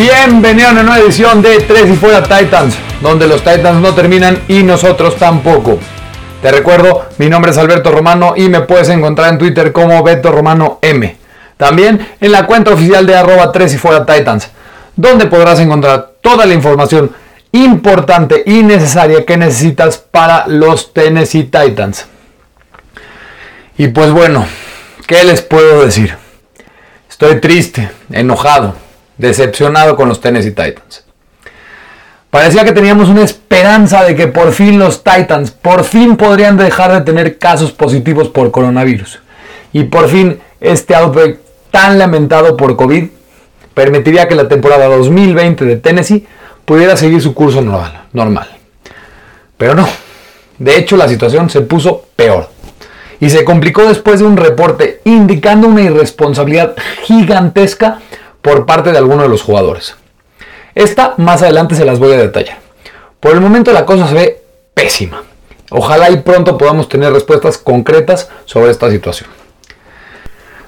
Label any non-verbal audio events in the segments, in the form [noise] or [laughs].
Bienvenido a una nueva edición de Tres y Fuera Titans, donde los Titans no terminan y nosotros tampoco. Te recuerdo, mi nombre es Alberto Romano y me puedes encontrar en Twitter como Beto Romano M. También en la cuenta oficial de arroba 3 y fuera Titans, donde podrás encontrar toda la información importante y necesaria que necesitas para los Tennessee Titans. Y pues bueno, ¿qué les puedo decir? Estoy triste, enojado, decepcionado con los Tennessee Titans. Parecía que teníamos una esperanza de que por fin los Titans, por fin podrían dejar de tener casos positivos por coronavirus. Y por fin este outbreak tan lamentado por COVID permitiría que la temporada 2020 de Tennessee pudiera seguir su curso normal. normal. Pero no. De hecho, la situación se puso peor. Y se complicó después de un reporte indicando una irresponsabilidad gigantesca por parte de algunos de los jugadores. Esta más adelante se las voy a detallar. Por el momento la cosa se ve pésima. Ojalá y pronto podamos tener respuestas concretas sobre esta situación.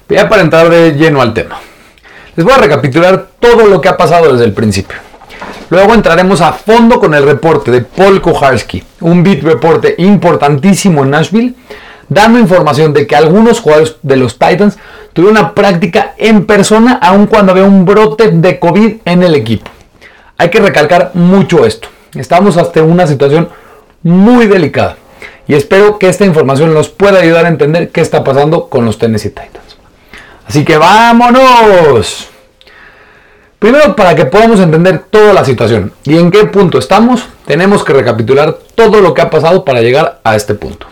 Ya para entrar de lleno al tema. Les voy a recapitular todo lo que ha pasado desde el principio. Luego entraremos a fondo con el reporte de Paul Koharski, un beat reporte importantísimo en Nashville, dando información de que algunos jugadores de los Titans tuvieron una práctica en persona aun cuando había un brote de COVID en el equipo. Hay que recalcar mucho esto. Estamos hasta una situación muy delicada y espero que esta información nos pueda ayudar a entender qué está pasando con los Tennessee Titans. Así que vámonos. Primero, para que podamos entender toda la situación y en qué punto estamos, tenemos que recapitular todo lo que ha pasado para llegar a este punto.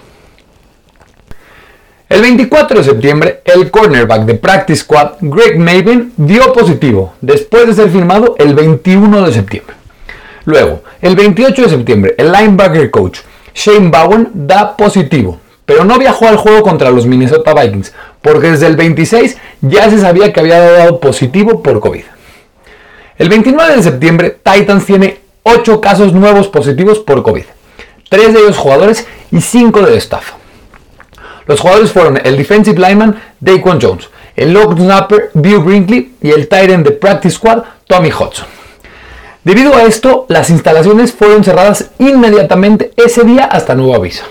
El 24 de septiembre, el cornerback de Practice Squad, Greg Maven, dio positivo después de ser firmado el 21 de septiembre. Luego, el 28 de septiembre, el linebacker coach Shane Bowen da positivo, pero no viajó al juego contra los Minnesota Vikings, porque desde el 26 ya se sabía que había dado positivo por COVID. El 29 de septiembre, Titans tiene 8 casos nuevos positivos por COVID, 3 de ellos jugadores y 5 de staff. Los jugadores fueron el defensive lineman Daquan Jones, el long snapper Bill Brinkley y el tight end de practice squad Tommy Hudson. Debido a esto, las instalaciones fueron cerradas inmediatamente ese día hasta nuevo aviso.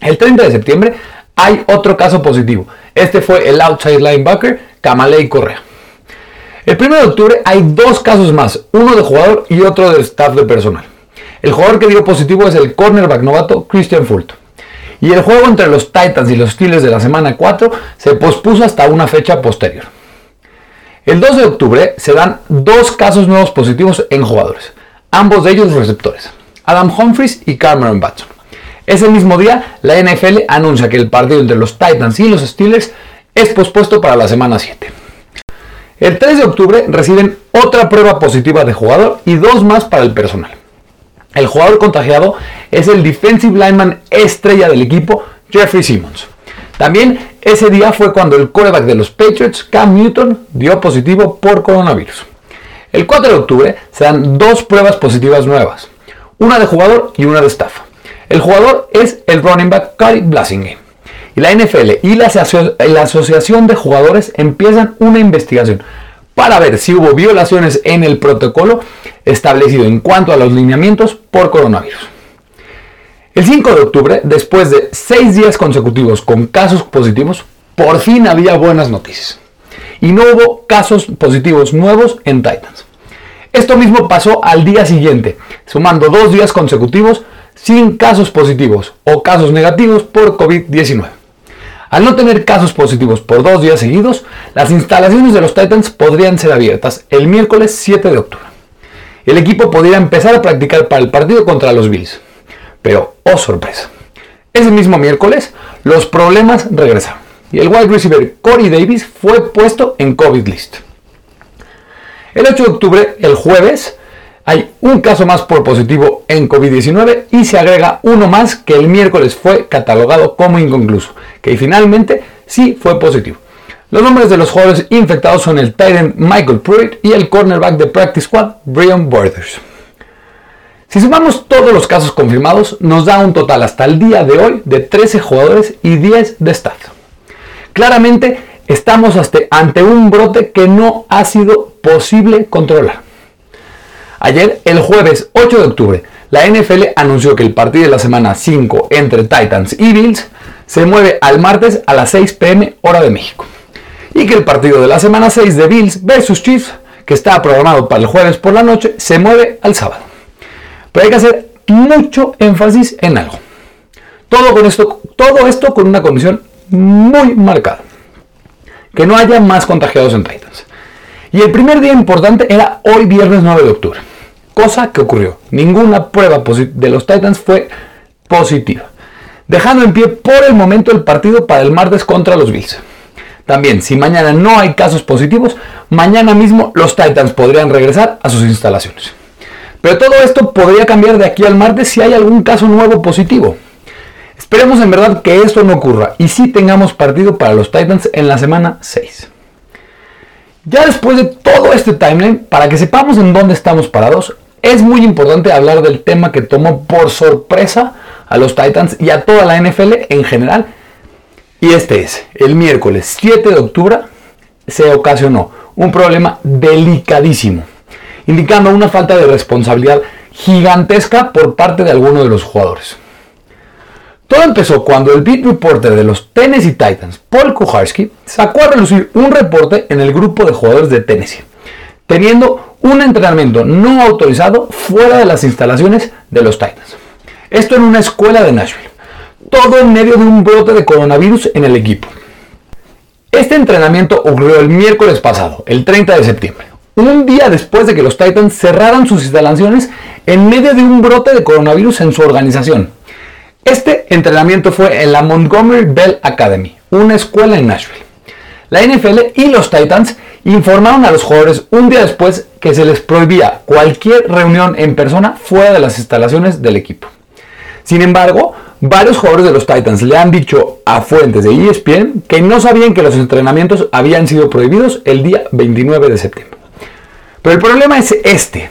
El 30 de septiembre hay otro caso positivo. Este fue el outside linebacker Kamalei Correa. El 1 de octubre hay dos casos más, uno de jugador y otro de staff de personal. El jugador que dio positivo es el cornerback novato Christian Fulton y el juego entre los Titans y los Steelers de la semana 4 se pospuso hasta una fecha posterior. El 2 de octubre se dan dos casos nuevos positivos en jugadores, ambos de ellos receptores, Adam Humphries y Cameron Batson. Ese mismo día, la NFL anuncia que el partido entre los Titans y los Steelers es pospuesto para la semana 7. El 3 de octubre reciben otra prueba positiva de jugador y dos más para el personal. El jugador contagiado es el defensive lineman estrella del equipo, Jeffrey Simmons. También ese día fue cuando el quarterback de los Patriots, Cam Newton, dio positivo por coronavirus. El 4 de octubre se dan dos pruebas positivas nuevas, una de jugador y una de staff. El jugador es el running back Cody Blasingame. Y la NFL y la Asociación de Jugadores empiezan una investigación para ver si hubo violaciones en el protocolo establecido en cuanto a los lineamientos por coronavirus. El 5 de octubre, después de seis días consecutivos con casos positivos, por fin había buenas noticias. Y no hubo casos positivos nuevos en Titans. Esto mismo pasó al día siguiente, sumando dos días consecutivos sin casos positivos o casos negativos por COVID-19. Al no tener casos positivos por dos días seguidos, las instalaciones de los Titans podrían ser abiertas el miércoles 7 de octubre. El equipo podría empezar a practicar para el partido contra los Bills. Pero, oh sorpresa, ese mismo miércoles los problemas regresaron y el wide receiver Corey Davis fue puesto en COVID list. El 8 de octubre, el jueves, hay un caso más por positivo en COVID-19 y se agrega uno más que el miércoles fue catalogado como inconcluso, que finalmente sí fue positivo. Los nombres de los jugadores infectados son el Titan Michael Pruitt y el cornerback de Practice Squad Brian Borders. Si sumamos todos los casos confirmados, nos da un total hasta el día de hoy de 13 jugadores y 10 de staff. Claramente, estamos ante un brote que no ha sido posible controlar. Ayer, el jueves 8 de octubre, la NFL anunció que el partido de la semana 5 entre Titans y Bills se mueve al martes a las 6 pm hora de México. Y que el partido de la semana 6 de Bills versus Chiefs, que estaba programado para el jueves por la noche, se mueve al sábado. Pero hay que hacer mucho énfasis en algo. Todo, esto, esto con una condición muy marcada. Que no haya más contagiados en Titans. Y el primer día importante era hoy viernes 9 de octubre. Cosa que ocurrió. Ninguna prueba de los Titans fue positiva. Dejando en pie por el momento el partido para el martes contra los Bills. También, si mañana no hay casos positivos, mañana mismo los Titans podrían regresar a sus instalaciones. Pero todo esto podría cambiar de aquí al martes si hay algún caso nuevo positivo. Esperemos en verdad que esto no ocurra y si tengamos partido para los Titans en la semana 6. Ya después de todo este timeline, para que sepamos en dónde estamos parados, es muy importante hablar del tema que tomó por sorpresa a los Titans y a toda la NFL en general. Y este es, el miércoles 7 de octubre se ocasionó un problema delicadísimo, indicando una falta de responsabilidad gigantesca por parte de alguno de los jugadores. Todo empezó cuando el beat reporter de los Tennessee Titans, Paul Kuharski, sacó a relucir un reporte en el grupo de jugadores de Tennessee, teniendo un entrenamiento no autorizado fuera de las instalaciones de los Titans. Esto en una escuela de Nashville. Todo en medio de un brote de coronavirus en el equipo. Este entrenamiento ocurrió el miércoles pasado, el 30 de septiembre, un día después de que los Titans cerraran sus instalaciones en medio de un brote de coronavirus en su organización. Este entrenamiento fue en la Montgomery Bell Academy, una escuela en Nashville. La NFL y los Titans informaron a los jugadores un día después que se les prohibía cualquier reunión en persona fuera de las instalaciones del equipo. Sin embargo, varios jugadores de los Titans le han dicho a fuentes de ESPN que no sabían que los entrenamientos habían sido prohibidos el día 29 de septiembre. Pero el problema es este.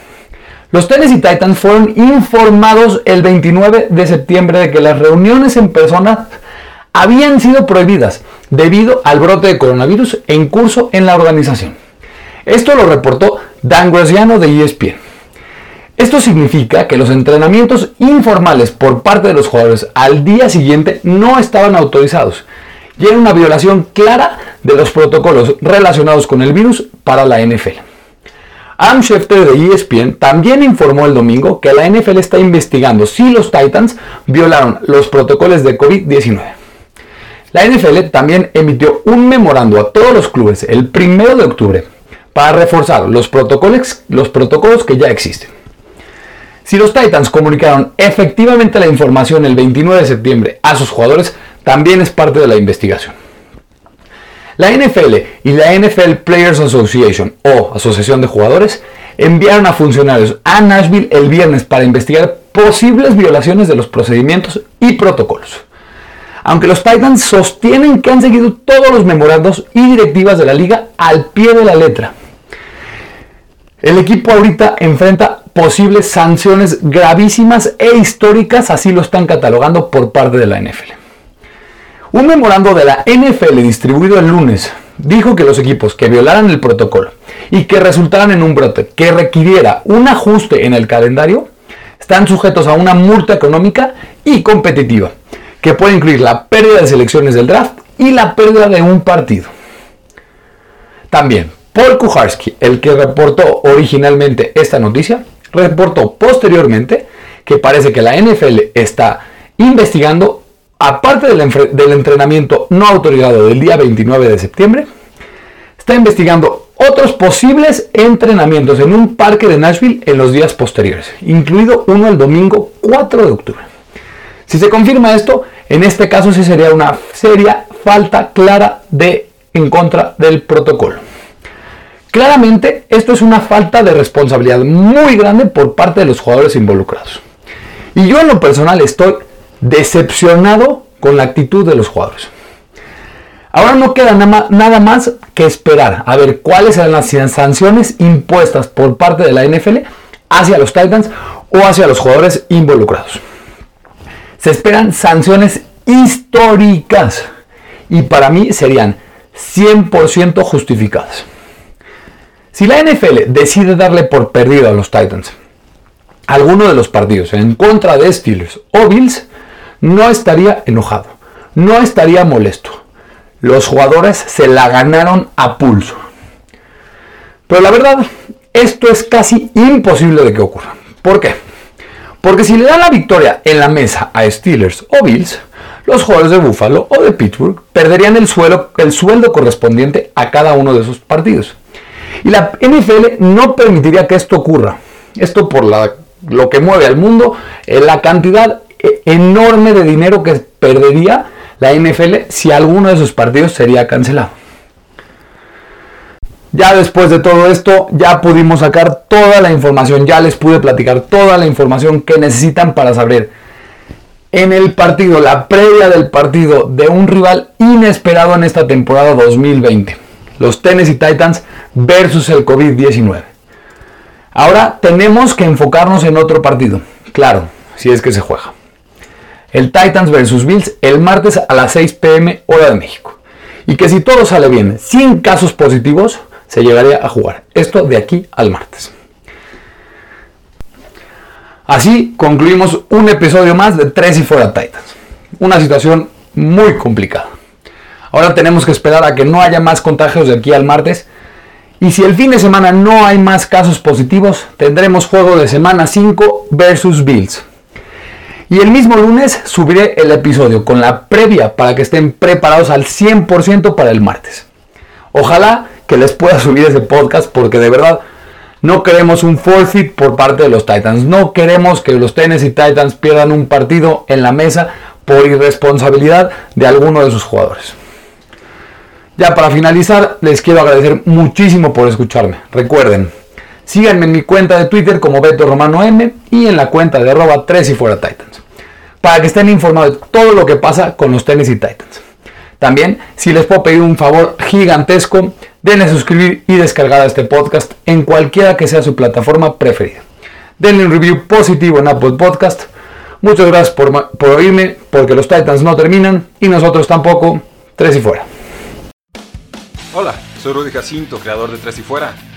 Los Tennessee Titans fueron informados el 29 de septiembre de que las reuniones en persona habían sido prohibidas debido al brote de coronavirus en curso en la organización. Esto lo reportó Dan Graziano de ESPN. Esto significa que los entrenamientos informales por parte de los jugadores al día siguiente no estaban autorizados y era una violación clara de los protocolos relacionados con el virus para la NFL. Adam Schefter de ESPN también informó el domingo que la NFL está investigando si los Titans violaron los protocolos de COVID-19. La NFL también emitió un memorando a todos los clubes el 1 de octubre para reforzar los protocolos, los protocolos que ya existen. Si los Titans comunicaron efectivamente la información el 29 de septiembre a sus jugadores, también es parte de la investigación. La NFL y la NFL Players Association o Asociación de Jugadores enviaron a funcionarios a Nashville el viernes para investigar posibles violaciones de los procedimientos y protocolos. Aunque los Titans sostienen que han seguido todos los memorandos y directivas de la liga al pie de la letra. El equipo ahorita enfrenta posibles sanciones gravísimas e históricas, así lo están catalogando por parte de la NFL. Un memorando de la NFL distribuido el lunes dijo que los equipos que violaran el protocolo y que resultaran en un brote que requiriera un ajuste en el calendario están sujetos a una multa económica y competitiva que puede incluir la pérdida de selecciones del draft y la pérdida de un partido. También, Paul Kuharski, el que reportó originalmente esta noticia, reportó posteriormente que parece que la NFL está investigando aparte del, entrenamiento no autorizado del día 29 de septiembre, está investigando otros posibles entrenamientos en un parque de Nashville en los días posteriores, incluido uno el domingo 4 de octubre. Si se confirma esto, en este caso sí sería una seria falta clara de en contra del protocolo. Claramente, esto es una falta de responsabilidad muy grande por parte de los jugadores involucrados. Y yo en lo personal estoy decepcionado con la actitud de los jugadores. Ahora no queda nada más que esperar a ver cuáles serán las sanciones impuestas por parte de la NFL hacia los Titans o hacia los jugadores involucrados. Se esperan sanciones históricas y para mí serían 100% justificadas. Si la NFL decide darle por perdido a los Titans alguno de los partidos en contra de Steelers o Bills, no estaría enojado, no estaría molesto. Los jugadores se la ganaron a pulso. Pero la verdad, esto es casi imposible de que ocurra. ¿Por qué? Porque si le dan la victoria en la mesa a Steelers o Bills, los jugadores de Buffalo o de Pittsburgh perderían el, el sueldo correspondiente a cada uno de esos partidos. Y la NFL no permitiría que esto ocurra. Esto por lo que mueve al mundo, la cantidad enorme de dinero que perdería la NFL si alguno de sus partidos sería cancelado. Ya después de todo esto, ya pudimos sacar toda la información, ya les pude platicar toda la información que necesitan para saber en el partido, la previa del partido de un rival inesperado en esta temporada 2020. Los Tennessee Titans versus el COVID-19. Ahora tenemos que enfocarnos en otro partido. Claro, si es que se juega. El Titans versus Bills el martes a las 6 pm hora de México. Y que si todo sale bien, sin casos positivos, se llegaría a jugar. Esto de aquí al martes. Así concluimos un episodio más de Tres y Fuera Titans. Una situación muy complicada. Ahora tenemos que esperar a que no haya más contagios de aquí al martes. Y si el fin de semana no hay más casos positivos, tendremos juego de semana 5 versus Bills. Y el mismo lunes subiré el episodio con la previa para que estén preparados al 100% para el martes. Ojalá que les pueda [laughs] subir ese podcast porque de verdad no queremos un forfeit por parte de los Titans. No queremos que los Tennessee Titans pierdan un partido en la mesa por irresponsabilidad de alguno de sus jugadores. Ya para finalizar, les quiero agradecer muchísimo por escucharme. Recuerden, síganme en mi cuenta de Twitter como Beto Romano M y en la cuenta de arroba 3 y fuera Titans. Para que estén informados de todo lo que pasa con los Tennessee Titans. También, si les puedo pedir un favor gigantesco, denle suscribir y descargar a este podcast en cualquiera que sea su plataforma preferida. Denle un review positivo en Apple Podcast. Muchas gracias por, por oírme, porque los Titans no terminan y nosotros tampoco. Tres y fuera. Hola, soy Rudy Jacinto, creador de Tres y Fuera.